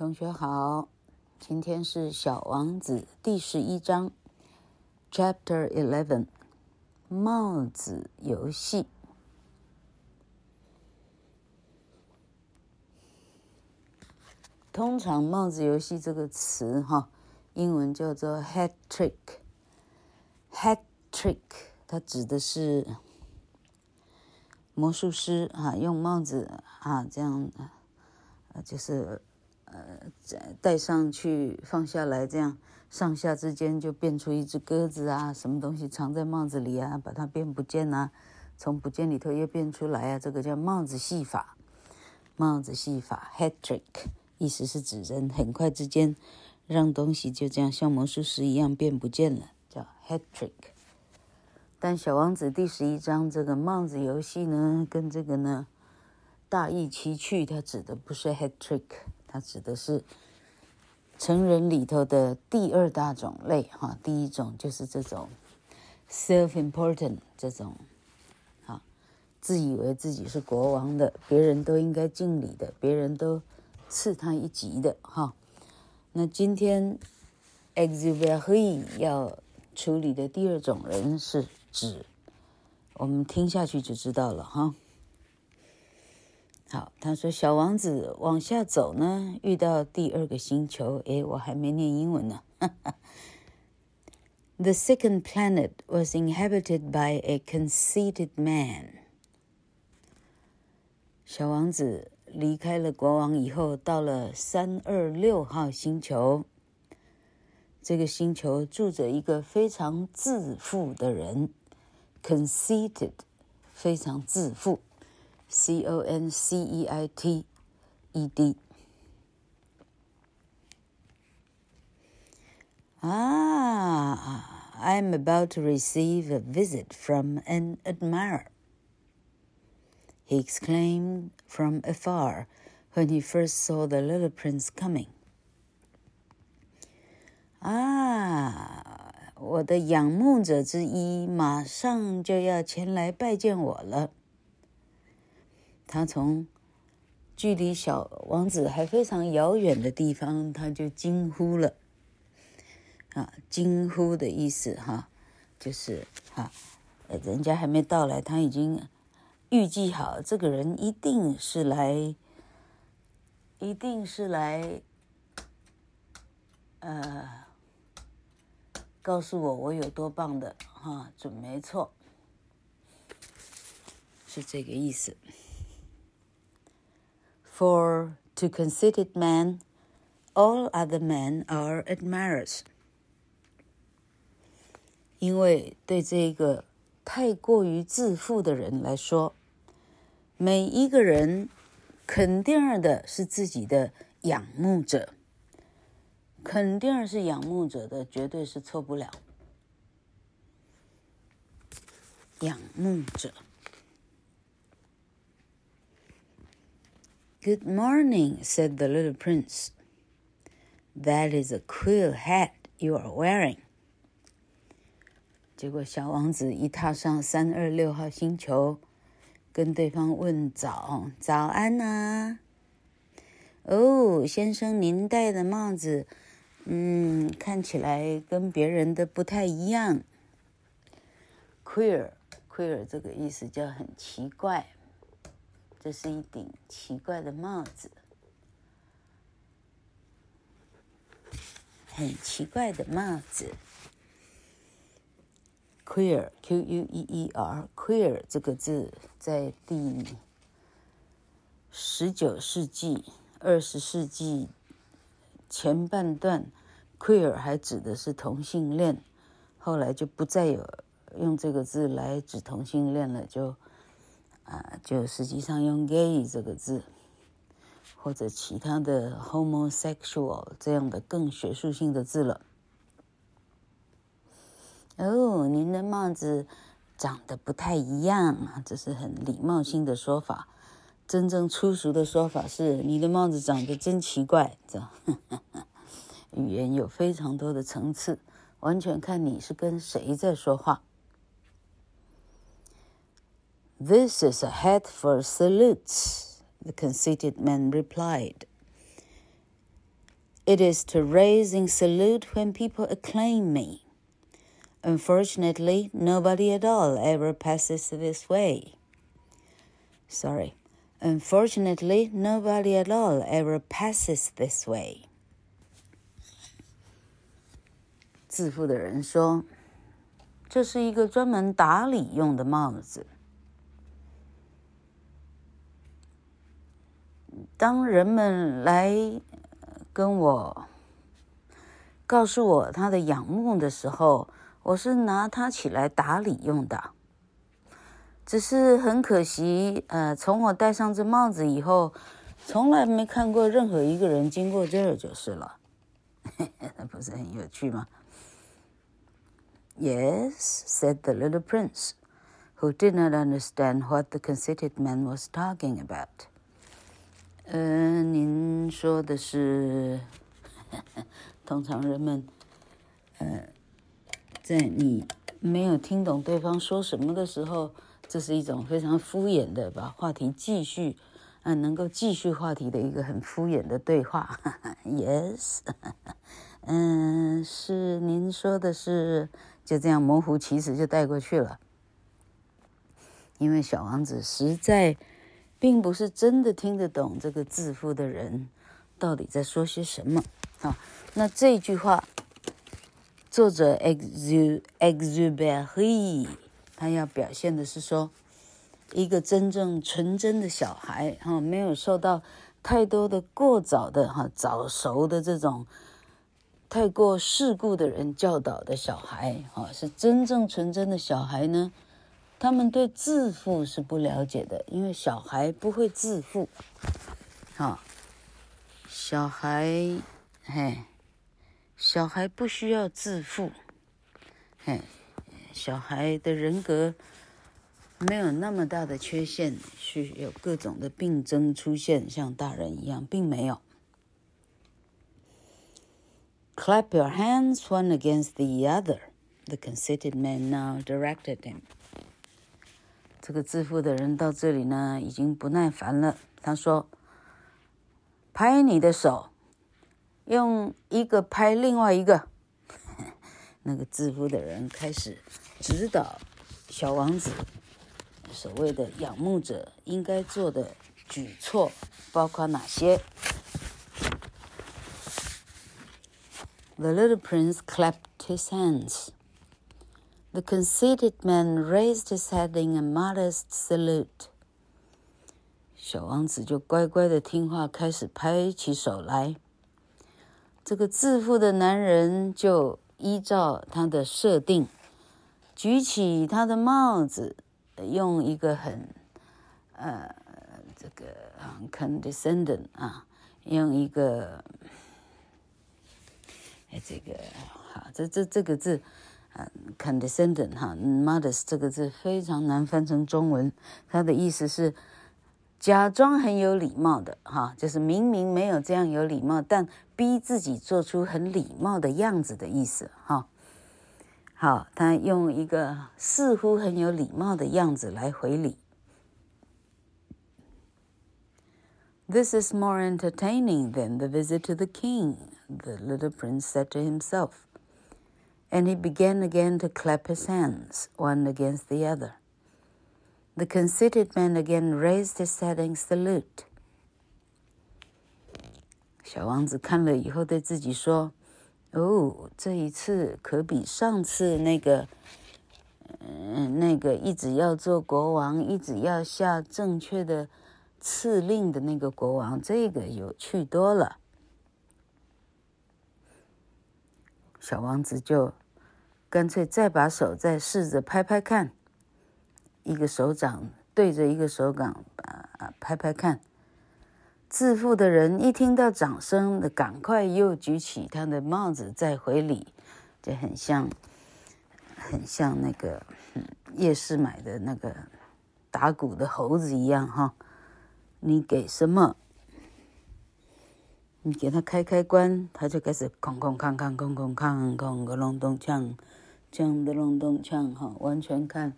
同学好，今天是《小王子》第十一章，Chapter Eleven，帽子游戏。通常“帽子游戏”这个词，哈，英文叫做 “hat trick”，hat trick，它指的是魔术师啊，用帽子啊这样，呃，就是。呃，戴上去，放下来，这样上下之间就变出一只鸽子啊，什么东西藏在帽子里啊，把它变不见啊，从不见里头又变出来啊，这个叫帽子戏法。帽子戏法，hat trick，意思是指人很快之间让东西就这样像魔术师一样变不见了，叫 hat trick。但小王子第十一章这个帽子游戏呢，跟这个呢大意其趣，它指的不是 hat trick。它指的是成人里头的第二大种类，哈，第一种就是这种 self-important 这种，啊，自以为自己是国王的，别人都应该敬礼的，别人都次他一级的，哈。那今天 Exupery 要处理的第二种人是指，我们听下去就知道了，哈。好，他说小王子往下走呢，遇到第二个星球。诶，我还没念英文呢。The second planet was inhabited by a conceited man。小王子离开了国王以后，到了三二六号星球。这个星球住着一个非常自负的人，conceited，非常自负。C O N C E I T E D 啊，I'm about to receive a visit from an admirer. He exclaimed from afar when he first saw the little prince coming. 啊，我的仰慕者之一马上就要前来拜见我了。 他从距离小王子还非常遥远的地方，他就惊呼了。啊，惊呼的意思哈，就是哈，人家还没到来，他已经预计好，这个人一定是来，一定是来，呃，告诉我我有多棒的哈，准没错，是这个意思。For to conceited men, all other men are admirers. 因为对这个太过于自负的人来说，每一个人肯定的是自己的仰慕者，肯定是仰慕者的，绝对是错不了。仰慕者。Good morning, said the little prince. That is a queer hat you are wearing. 结果小王子一踏上三二六号星球，跟对方问早，早安呐、哦，先生，您戴的帽子，嗯，看起来跟别人的不太一样。Queer，queer 这个意思叫很奇怪。这是一顶奇怪的帽子，很奇怪的帽子。Queer，Q-U-E-E-R，Queer 这个字在第十九世纪、二十世纪前半段，Queer 还指的是同性恋，后来就不再有用这个字来指同性恋了，就。啊，就实际上用 “gay” 这个字，或者其他的 “homosexual” 这样的更学术性的字了。哦，您的帽子长得不太一样，这是很礼貌性的说法。真正粗俗的说法是：你的帽子长得真奇怪。这 语言有非常多的层次，完全看你是跟谁在说话。This is a hat for salutes, the conceited man replied. It is to raise in salute when people acclaim me. Unfortunately, nobody at all ever passes this way. Sorry. Unfortunately, nobody at all ever passes this way. 自负的人说：“这是一个专门打理用的帽子。 当人们来跟我告诉我他的仰慕的时候，我是拿它起来打理用的。”只是很可惜，呃，从我戴上这帽子以后，从来没看过任何一个人经过这儿就是了，那不是很有趣吗？Yes, said the little prince, who did not understand what the conceited man was talking about. 呃，您说的是，通常人们，呃，在你没有听懂对方说什么的时候。这是一种非常敷衍的把话题继续，嗯，能够继续话题的一个很敷衍的对话。Yes，嗯，是您说的是就这样模糊其实就带过去了，因为小王子实在并不是真的听得懂这个自负的人到底在说些什么。啊，那这句话作者 Exupery。他要表现的是说，一个真正纯真的小孩，哈，没有受到太多的过早的哈早熟的这种太过世故的人教导的小孩，啊，是真正纯真的小孩呢。他们对自负是不了解的，因为小孩不会自负，哈，小孩，嘿，小孩不需要自负，嘿。小孩的人格没有那么大的缺陷，是有各种的病症出现，像大人一样，并没有。Clap your hands one against the other, the conceited man now directed him. 这个自负的人到这里呢，已经不耐烦了。他说：“拍你的手，用一个拍另外一个。”那个自负的人开始指导小王子，所谓的仰慕者应该做的举措包括哪些？The little prince clapped his hands. The conceited man raised his head in a modest salute. 小王子就乖乖的听话，开始拍起手来。这个自负的男人就。依照他的设定，举起他的帽子，用一个很，呃，这个很 condescending 啊，用一个，哎，这个好，这这这个字，啊，condescending 哈，modest 这个字非常难翻成中文，它的意思是。假装很有礼貌的哈，就是明明没有这样有礼貌，但逼自己做出很礼貌的样子的意思哈。好，他用一个似乎很有礼貌的样子来回礼。This is more entertaining than the visit to the king, the little prince said to himself, and he began again to clap his hands, one against the other. The conceited man again raised his head in salute. 小王子看了以后，对自己说：“哦，这一次可比上次那个，嗯，那个一直要做国王，一直要下正确的敕令的那个国王，这个有趣多了。”小王子就 干脆再把手再试着拍拍看。一个手掌对着一个手掌，啊，拍拍看。自负的人一听到掌声，的赶快又举起他的帽子再回礼，就很像，很像那个夜市买的那个打鼓的猴子一样哈。你给什么？你给他开开关，他就开始空空康康空空康空个隆咚锵，这样的隆咚锵哈，完全看。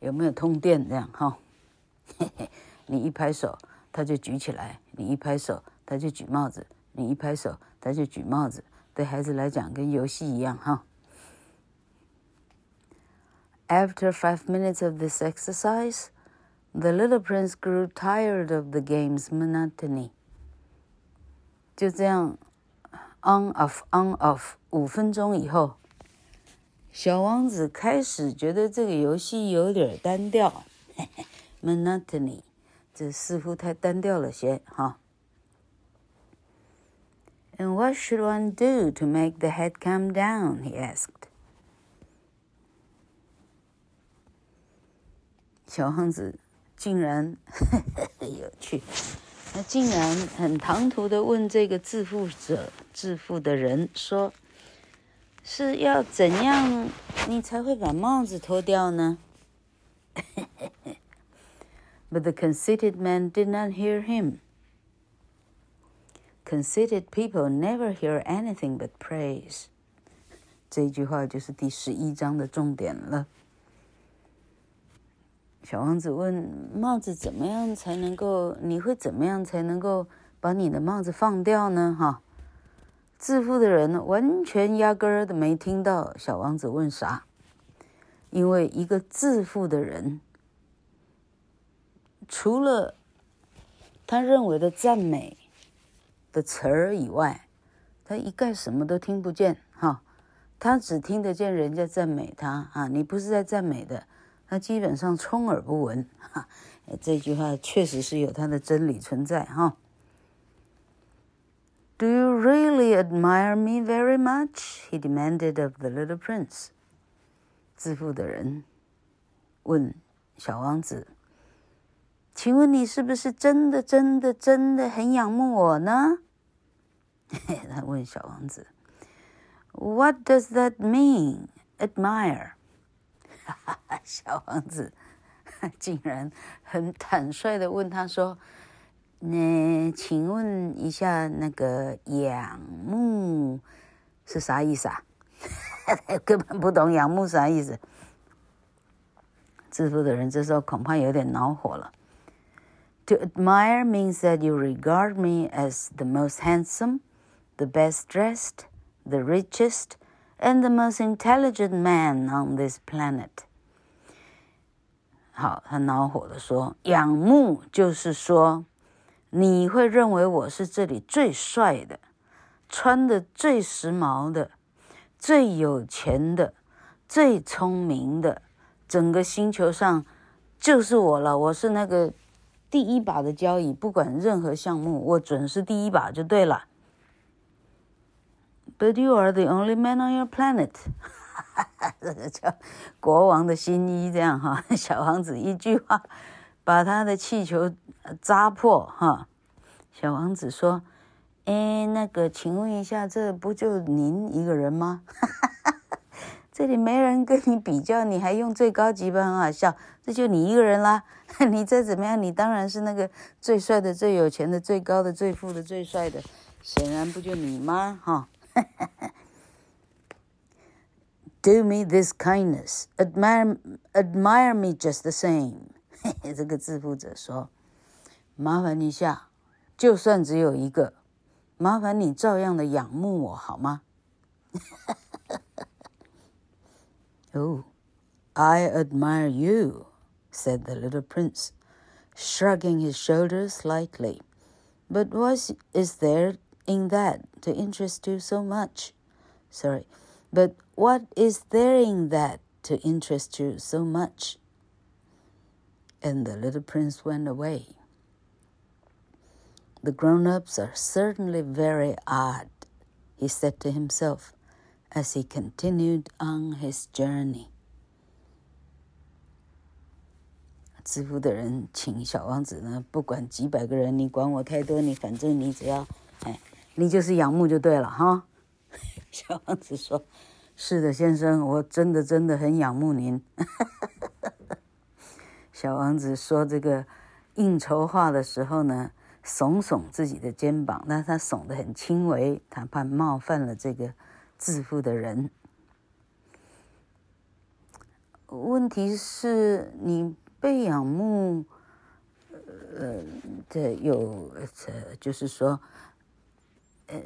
有没有通电这样哈？嘿嘿，你一拍手，他就举起来；你一拍手，他就举帽子；你一拍手，他就举帽子。对孩子来讲，跟游戏一样哈。After five minutes of this exercise, the little prince grew tired of the game's monotony. 就这样，on off on off，五分钟以后，小王子开始觉得这个游戏有点单调，monotony，这似乎太单调了些哈。And what should one do to make the head come down? He asked. 小王子竟然有趣，他竟然很唐突的问这个致富者、致富的人说：“是要怎样你才会把帽子脱掉呢？” But the conceited man did not hear him. Conceited people never hear anything but praise. 这句话就是第十一章的重点了。小王子问：“帽子怎么样才能够？你会怎么样才能够把你的帽子放掉呢？”哈，自负的人完全压根儿都没听到小王子问啥，因为一个自负的人，除了他认为的赞美的词儿以外，他一概什么都听不见。哈，他只听得见人家赞美他啊！你不是在赞美的。他基本上充耳不闻，哈，这句话确实是有它的真理存在，哈。Do you really admire me very much? He demanded of the little prince. 致富的人问小王子：“请问你是不是真的、真的、真的很仰慕我呢？”他问小王子：“What does that mean? Admire?” 小王子竟然很坦率的问他说：“那请问一下，那个仰慕是啥意思啊？”根本不懂仰慕啥意思。致富的人这时候恐怕有点恼火了。To admire means that you regard me as the most handsome, the best dressed, the richest. And the most intelligent man on this planet。好，他恼火地说：“仰慕就是说， 你会认为我是这里最帅的，穿的最时髦的，最有钱的，最聪明的，整个星球上就是我了。我是那个第一把的交椅，不管任何项目，我准是第一把就对了。” But you are the only man on your planet，哈 哈这个叫国王的新衣，这样哈。小王子一句话把他的气球扎破哈。小王子说：“哎，那个，请问一下，这不就您一个人吗？这里没人跟你比较，你还用最高级吧？很好笑，这就你一个人啦。你再怎么样，你当然是那个最帅的、最有钱的、最高的、最富的、最帅的，显然不就你吗？哈。” Do me this kindness, admire admire me just the same。这个致富者说：“麻烦一下，就算只有一个，麻烦你照样的仰慕我好吗？” Oh, I admire you," said the little prince, shrugging his shoulders slightly. "But what is there in that to interest you so much? Sorry, but what is there in that to interest you so much? And the little prince went away. The grown ups are certainly very odd, he said to himself as he continued on his journey. 致富的人请小王子呢，不管几百个人，你管我太多，你反正你只要，哎。你就是仰慕就对了哈，小王子说：“是的，先生，我真的真的很仰慕您。 ” 小王子说这个应酬话的时候呢，耸耸自己的肩膀，但是他耸得很轻微，他怕冒犯了这个致富的人。问题是你被仰慕，呃，这有这，就是说。呃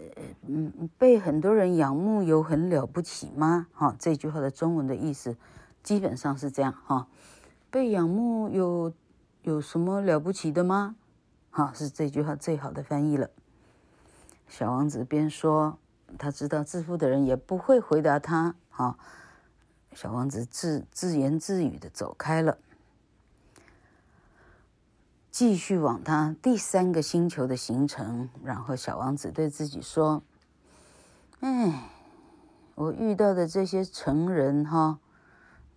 嗯，被很多人仰慕有很了不起吗？哈，这句话的中文的意思基本上是这样哈，被仰慕有有什么了不起的吗？哈，是这句话最好的翻译了。小王子边说，他知道自负的人也不会回答他。哈，小王子自自言自语的走开了。继续往他第三个星球的行程，然后小王子对自己说：“哎，我遇到的这些成人哈，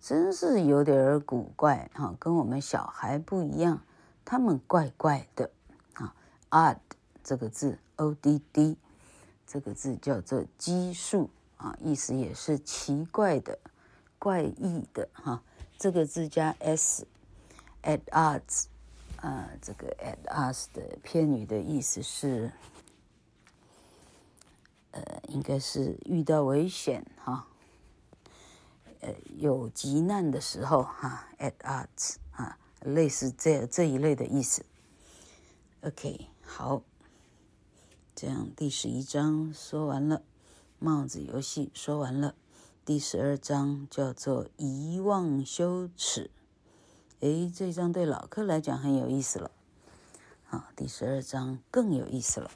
真是有点古怪哈，跟我们小孩不一样，他们怪怪的啊。odd 这个字，o d d 这个字叫做奇数啊，意思也是奇怪的、怪异的哈。这个字加 s，at odds。”啊，这个 at us 的片语的意思是，呃，应该是遇到危险哈，呃，有急难的时候哈，at us 啊，类似这这一类的意思。OK，好，这样第十一章说完了，帽子游戏说完了，第十二章叫做遗忘羞耻。诶，这一章对老客来讲很有意思了，啊，第十二章更有意思了。